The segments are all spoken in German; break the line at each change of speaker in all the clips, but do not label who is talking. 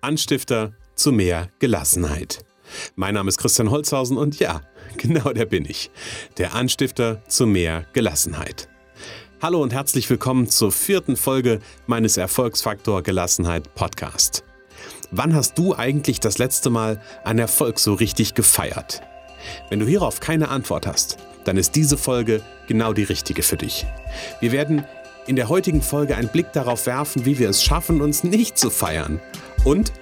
Anstifter zu mehr Gelassenheit. Mein Name ist Christian Holzhausen und ja, genau der bin ich. Der Anstifter zu mehr Gelassenheit. Hallo und herzlich willkommen zur vierten Folge meines Erfolgsfaktor Gelassenheit Podcast. Wann hast du eigentlich das letzte Mal einen Erfolg so richtig gefeiert? Wenn du hierauf keine Antwort hast, dann ist diese Folge genau die richtige für dich. Wir werden in der heutigen Folge einen Blick darauf werfen, wie wir es schaffen, uns nicht zu feiern und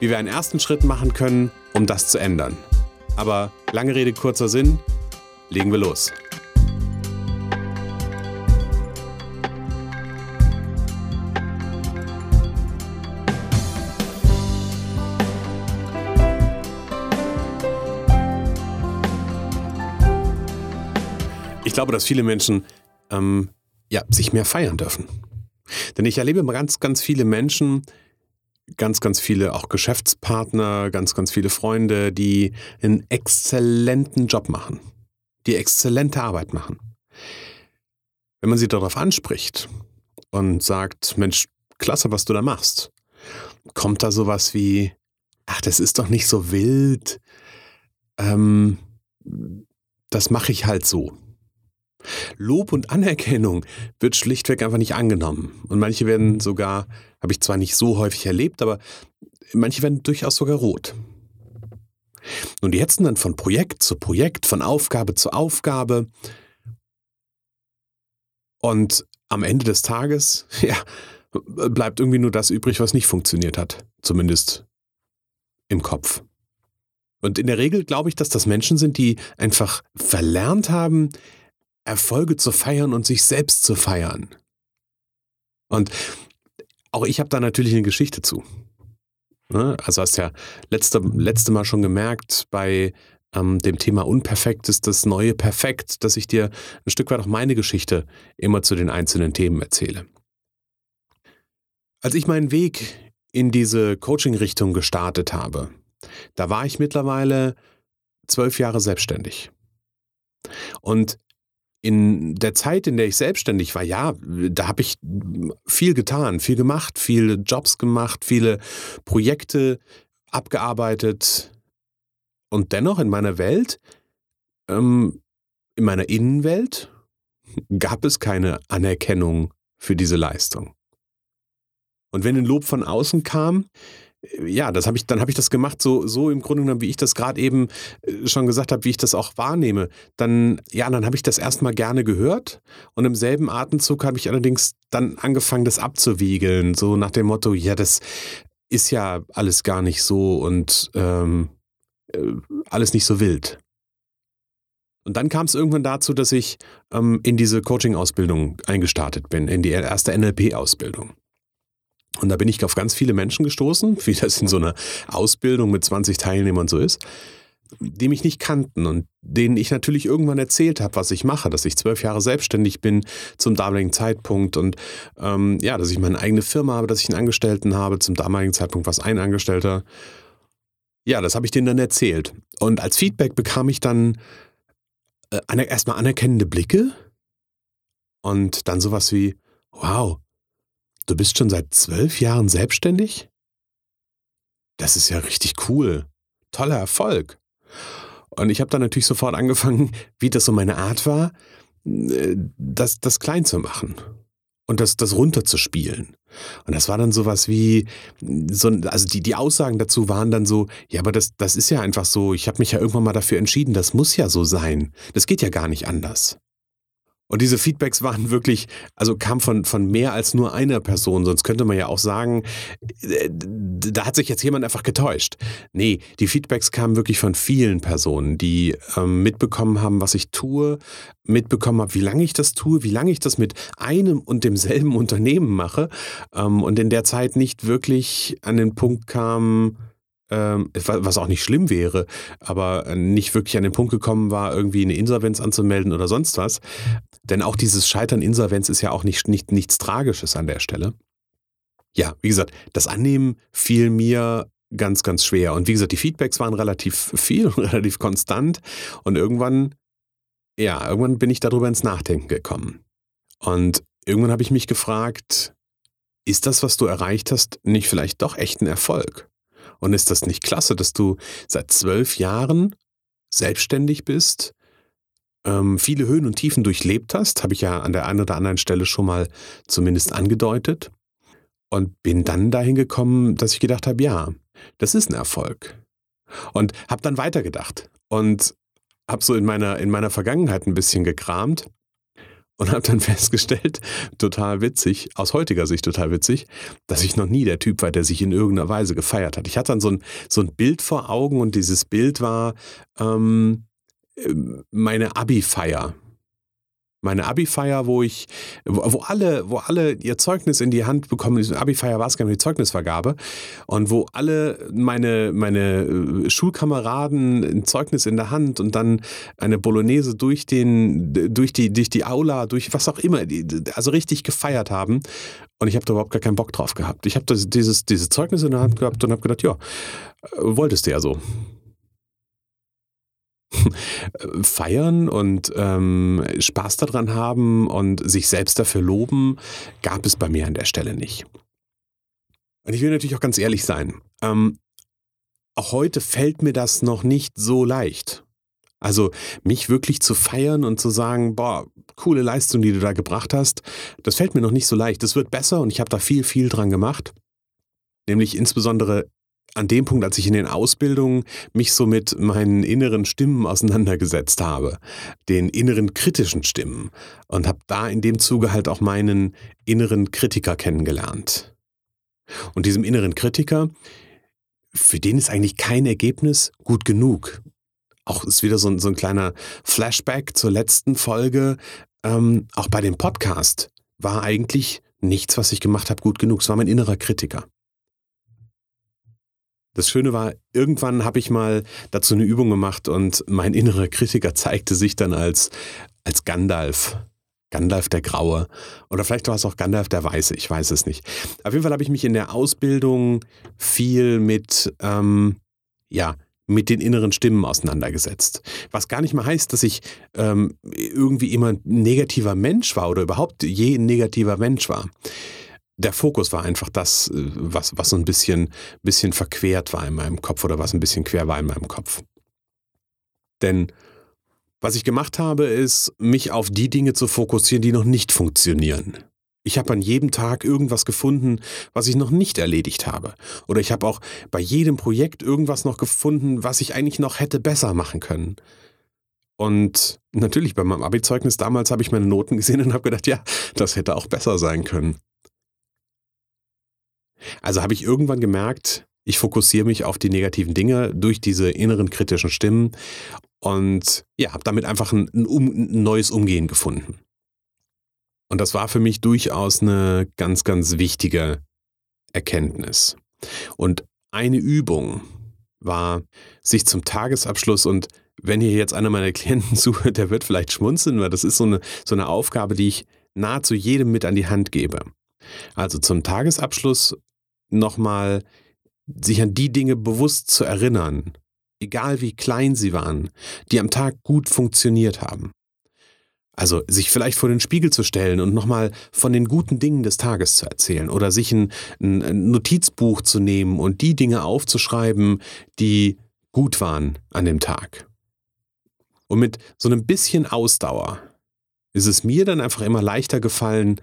wie wir einen ersten Schritt machen können, um das zu ändern. Aber lange Rede, kurzer Sinn, legen wir los. Ich glaube, dass viele Menschen ähm, ja, sich mehr feiern dürfen. Denn ich erlebe ganz, ganz viele Menschen, ganz, ganz viele auch Geschäftspartner, ganz, ganz viele Freunde, die einen exzellenten Job machen, die exzellente Arbeit machen. Wenn man sie darauf anspricht und sagt, Mensch, klasse, was du da machst, kommt da sowas wie, ach, das ist doch nicht so wild, ähm, das mache ich halt so. Lob und Anerkennung wird schlichtweg einfach nicht angenommen. Und manche werden sogar, habe ich zwar nicht so häufig erlebt, aber manche werden durchaus sogar rot. Und die hetzen dann von Projekt zu Projekt, von Aufgabe zu Aufgabe. Und am Ende des Tages, ja, bleibt irgendwie nur das übrig, was nicht funktioniert hat. Zumindest im Kopf. Und in der Regel glaube ich, dass das Menschen sind, die einfach verlernt haben, Erfolge zu feiern und sich selbst zu feiern. Und auch ich habe da natürlich eine Geschichte zu. Ne? Also hast ja letzte, letzte Mal schon gemerkt, bei ähm, dem Thema Unperfekt ist das neue Perfekt, dass ich dir ein Stück weit auch meine Geschichte immer zu den einzelnen Themen erzähle. Als ich meinen Weg in diese Coaching-Richtung gestartet habe, da war ich mittlerweile zwölf Jahre selbstständig. Und in der Zeit, in der ich selbstständig war, ja, da habe ich viel getan, viel gemacht, viele Jobs gemacht, viele Projekte abgearbeitet. Und dennoch in meiner Welt, ähm, in meiner Innenwelt, gab es keine Anerkennung für diese Leistung. Und wenn ein Lob von außen kam, ja, das habe ich, dann habe ich das gemacht, so, so im Grunde genommen, wie ich das gerade eben äh, schon gesagt habe, wie ich das auch wahrnehme. Dann, ja, dann habe ich das erstmal gerne gehört und im selben Atemzug habe ich allerdings dann angefangen, das abzuwiegeln, so nach dem Motto, ja, das ist ja alles gar nicht so und ähm, äh, alles nicht so wild. Und dann kam es irgendwann dazu, dass ich ähm, in diese Coaching-Ausbildung eingestartet bin, in die erste NLP-Ausbildung. Und da bin ich auf ganz viele Menschen gestoßen, wie das in so einer Ausbildung mit 20 Teilnehmern so ist, die mich nicht kannten und denen ich natürlich irgendwann erzählt habe, was ich mache, dass ich zwölf Jahre selbstständig bin zum damaligen Zeitpunkt und ähm, ja, dass ich meine eigene Firma habe, dass ich einen Angestellten habe, zum damaligen Zeitpunkt was ein Angestellter. Ja, das habe ich denen dann erzählt. Und als Feedback bekam ich dann äh, erstmal anerkennende Blicke und dann sowas wie, wow, Du bist schon seit zwölf Jahren selbstständig? Das ist ja richtig cool. Toller Erfolg. Und ich habe dann natürlich sofort angefangen, wie das so meine Art war, äh, das, das klein zu machen und das, das runterzuspielen. Und das war dann sowas wie, so, also die, die Aussagen dazu waren dann so, ja, aber das, das ist ja einfach so, ich habe mich ja irgendwann mal dafür entschieden, das muss ja so sein. Das geht ja gar nicht anders. Und diese Feedbacks waren wirklich, also kam von, von mehr als nur einer Person. Sonst könnte man ja auch sagen, äh, da hat sich jetzt jemand einfach getäuscht. Nee, die Feedbacks kamen wirklich von vielen Personen, die ähm, mitbekommen haben, was ich tue, mitbekommen haben, wie lange ich das tue, wie lange ich das mit einem und demselben Unternehmen mache ähm, und in der Zeit nicht wirklich an den Punkt kam, ähm, was auch nicht schlimm wäre, aber nicht wirklich an den Punkt gekommen war, irgendwie eine Insolvenz anzumelden oder sonst was. Denn auch dieses Scheitern Insolvenz ist ja auch nicht, nicht, nichts Tragisches an der Stelle. Ja, wie gesagt, das Annehmen fiel mir ganz, ganz schwer. Und wie gesagt, die Feedbacks waren relativ viel und relativ konstant. Und irgendwann, ja, irgendwann bin ich darüber ins Nachdenken gekommen. Und irgendwann habe ich mich gefragt, ist das, was du erreicht hast, nicht vielleicht doch echt ein Erfolg? Und ist das nicht klasse, dass du seit zwölf Jahren selbstständig bist, ähm, viele Höhen und Tiefen durchlebt hast, habe ich ja an der einen oder anderen Stelle schon mal zumindest angedeutet. Und bin dann dahin gekommen, dass ich gedacht habe, ja, das ist ein Erfolg. Und habe dann weitergedacht und habe so in meiner, in meiner Vergangenheit ein bisschen gekramt und habe dann festgestellt, total witzig, aus heutiger Sicht total witzig, dass ich noch nie der Typ war, der sich in irgendeiner Weise gefeiert hat. Ich hatte dann so ein, so ein Bild vor Augen und dieses Bild war ähm, meine Abi-Feier meine Abi-Feier, wo ich, wo alle, wo alle ihr Zeugnis in die Hand bekommen, diese Abi-Feier war es gar nicht, die Zeugnisvergabe, und wo alle meine, meine äh, Schulkameraden ein Zeugnis in der Hand und dann eine Bolognese durch den, durch die, durch die Aula, durch was auch immer, also richtig gefeiert haben. Und ich habe da überhaupt gar keinen Bock drauf gehabt. Ich habe dieses, dieses Zeugnis in der Hand gehabt und habe gedacht, ja, äh, wolltest du ja so. feiern und ähm, Spaß daran haben und sich selbst dafür loben, gab es bei mir an der Stelle nicht. Und ich will natürlich auch ganz ehrlich sein. Ähm, auch heute fällt mir das noch nicht so leicht. Also mich wirklich zu feiern und zu sagen, boah, coole Leistung, die du da gebracht hast, das fällt mir noch nicht so leicht. Das wird besser und ich habe da viel, viel dran gemacht. Nämlich insbesondere an dem Punkt, als ich in den Ausbildungen mich so mit meinen inneren Stimmen auseinandergesetzt habe, den inneren kritischen Stimmen und habe da in dem Zuge halt auch meinen inneren Kritiker kennengelernt. Und diesem inneren Kritiker, für den ist eigentlich kein Ergebnis gut genug. Auch ist wieder so ein, so ein kleiner Flashback zur letzten Folge. Ähm, auch bei dem Podcast war eigentlich nichts, was ich gemacht habe, gut genug. Es war mein innerer Kritiker. Das Schöne war, irgendwann habe ich mal dazu eine Übung gemacht und mein innerer Kritiker zeigte sich dann als, als Gandalf. Gandalf der Graue. Oder vielleicht war es auch Gandalf der Weiße, ich weiß es nicht. Auf jeden Fall habe ich mich in der Ausbildung viel mit, ähm, ja, mit den inneren Stimmen auseinandergesetzt. Was gar nicht mal heißt, dass ich ähm, irgendwie immer ein negativer Mensch war oder überhaupt je ein negativer Mensch war der Fokus war einfach das, äh, was, was so ein bisschen, bisschen verquert war in meinem Kopf oder was ein bisschen quer war in meinem Kopf. Denn was ich gemacht habe, ist, mich auf die Dinge zu fokussieren, die noch nicht funktionieren. Ich habe an jedem Tag irgendwas gefunden, was ich noch nicht erledigt habe. Oder ich habe auch bei jedem Projekt irgendwas noch gefunden, was ich eigentlich noch hätte besser machen können. Und natürlich bei meinem Abi-Zeugnis damals habe ich meine Noten gesehen und habe gedacht, ja, das hätte auch besser sein können. Also habe ich irgendwann gemerkt, ich fokussiere mich auf die negativen Dinge durch diese inneren kritischen Stimmen und ja, habe damit einfach ein, ein, um, ein neues Umgehen gefunden. Und das war für mich durchaus eine ganz, ganz wichtige Erkenntnis. Und eine Übung war, sich zum Tagesabschluss und wenn hier jetzt einer meiner Klienten zuhört, der wird vielleicht schmunzeln, weil das ist so eine, so eine Aufgabe, die ich nahezu jedem mit an die Hand gebe. Also zum Tagesabschluss nochmal sich an die Dinge bewusst zu erinnern, egal wie klein sie waren, die am Tag gut funktioniert haben. Also sich vielleicht vor den Spiegel zu stellen und nochmal von den guten Dingen des Tages zu erzählen oder sich ein, ein, Notizbuch zu nehmen und die Dinge aufzuschreiben, die gut waren an dem Tag. Und mit so einem bisschen Ausdauer ist es mir dann einfach immer leichter gefallen,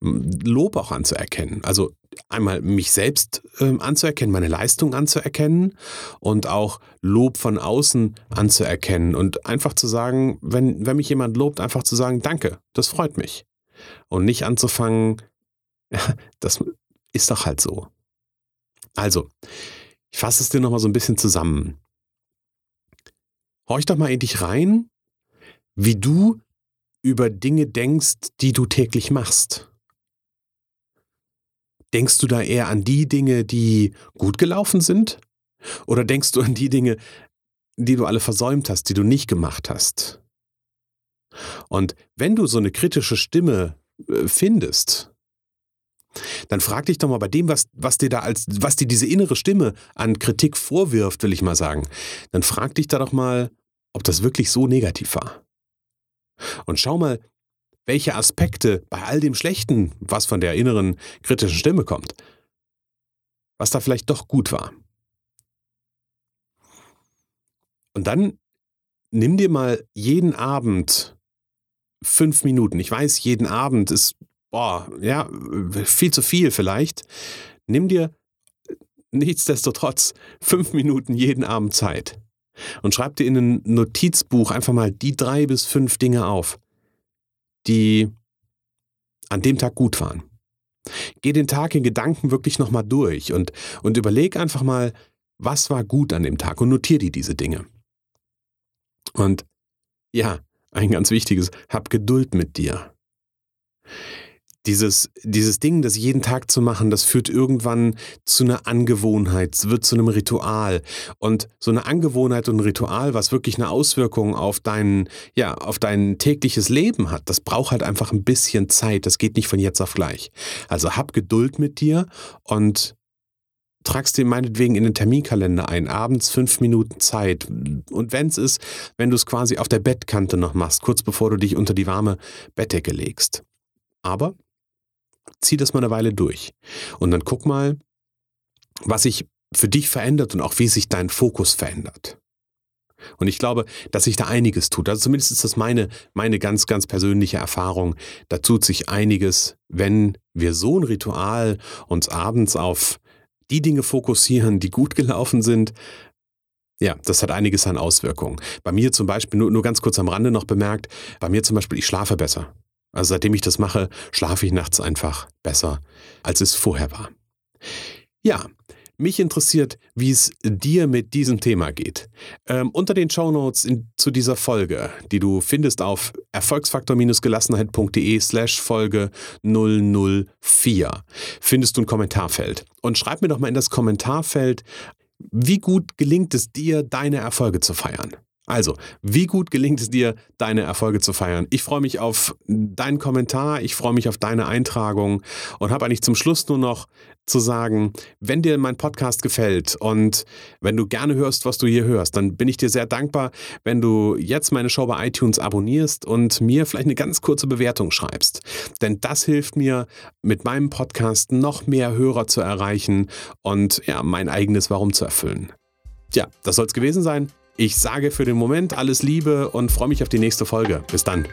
Lob auch anzuerkennen. Also einmal mich selbst äh, anzuerkennen, meine Leistung anzuerkennen und auch Lob von außen anzuerkennen und einfach zu sagen, wenn, wenn mich jemand lobt, einfach zu sagen, danke, das freut mich. Und nicht anzufangen, das ist doch halt so. Also, ich fasse es dir nochmal so ein bisschen zusammen. Horch doch mal in dich rein, wie du über Dinge denkst, die du täglich machst. Denkst du da eher an die Dinge, die gut gelaufen sind? Oder denkst du an die Dinge, die du alle versäumt hast, die du nicht gemacht hast? Und wenn du so eine kritische Stimme äh, findest, dann frag dich doch mal bei dem, was, was dir da als, was dir diese innere Stimme an Kritik vorwirft, will ich mal sagen, dann frag dich da doch mal, ob das wirklich so negativ war. Und schau mal, welche Aspekte bei all dem Schlechten, was von der inneren kritischen Stimme kommt, was da vielleicht doch gut war. Und dann nimm dir mal jeden Abend fünf Minuten. Ich weiß, jeden Abend ist, boah, ja, viel zu viel vielleicht. Nimm dir nichtsdestotrotz fünf Minuten jeden Abend Zeit und schreib dir in ein Notizbuch einfach mal die drei bis fünf Dinge auf, die an dem Tag gut waren. Geh den Tag in Gedanken wirklich nochmal durch und, und überleg einfach mal, was war gut an dem Tag und notier dir diese Dinge. Und ja, ein ganz wichtiges, hab Geduld mit dir. Dieses, dieses Ding, das jeden Tag zu machen, das führt irgendwann zu einer Angewohnheit, es wird zu einem Ritual. Und so eine Angewohnheit und ein Ritual, was wirklich eine Auswirkung auf dein, ja, auf dein tägliches Leben hat, das braucht halt einfach ein bisschen Zeit. Das geht nicht von jetzt auf gleich. Also hab Geduld mit dir und tragst dir meinetwegen in den Terminkalender ein, abends fünf Minuten Zeit. Und wenn es ist, wenn du es quasi auf der Bettkante noch machst, kurz bevor du dich unter die warme Bettdecke legst. Aber zieh das mal eine Weile durch. Und dann guck mal, was sich für dich verändert und auch wie sich dein Fokus verändert. Und ich glaube, dass sich da einiges tut. Also zumindest ist das meine, meine ganz, ganz persönliche Erfahrung. Da tut sich einiges, wenn wir so ein Ritual uns abends auf die Dinge fokussieren, die gut gelaufen sind. Ja, das hat einiges an Auswirkungen. Bei mir zum Beispiel, nur, nur ganz kurz am Rande noch bemerkt, bei mir zum Beispiel, ich schlafe besser. Also seitdem ich das mache, schlafe ich nachts einfach besser, als es vorher war. Ja, mich interessiert, wie es dir mit diesem Thema geht. Ähm, unter den Shownotes in, zu dieser Folge, die du findest auf erfolgsfaktor-gelassenheit.de slash Folge 004, findest du ein Kommentarfeld. Und schreib mir doch mal in das Kommentarfeld, wie gut gelingt es dir, deine Erfolge zu feiern. Also, wie gut gelingt es dir, deine Erfolge zu feiern? Ich freue mich auf deinen Kommentar, ich freue mich auf deine Eintragung und habe eigentlich zum Schluss nur noch zu sagen, wenn dir mein Podcast gefällt und wenn du gerne hörst, was du hier hörst, dann bin ich dir sehr dankbar, wenn du jetzt meine Show bei iTunes abonnierst und mir vielleicht eine ganz kurze Bewertung schreibst. Denn das hilft mir, mit meinem Podcast noch mehr Hörer zu erreichen und ja, mein eigenes Warum zu erfüllen. Ja, das soll es gewesen sein. Ich sage für den Moment alles Liebe und freue mich auf die nächste Folge. Bis dann.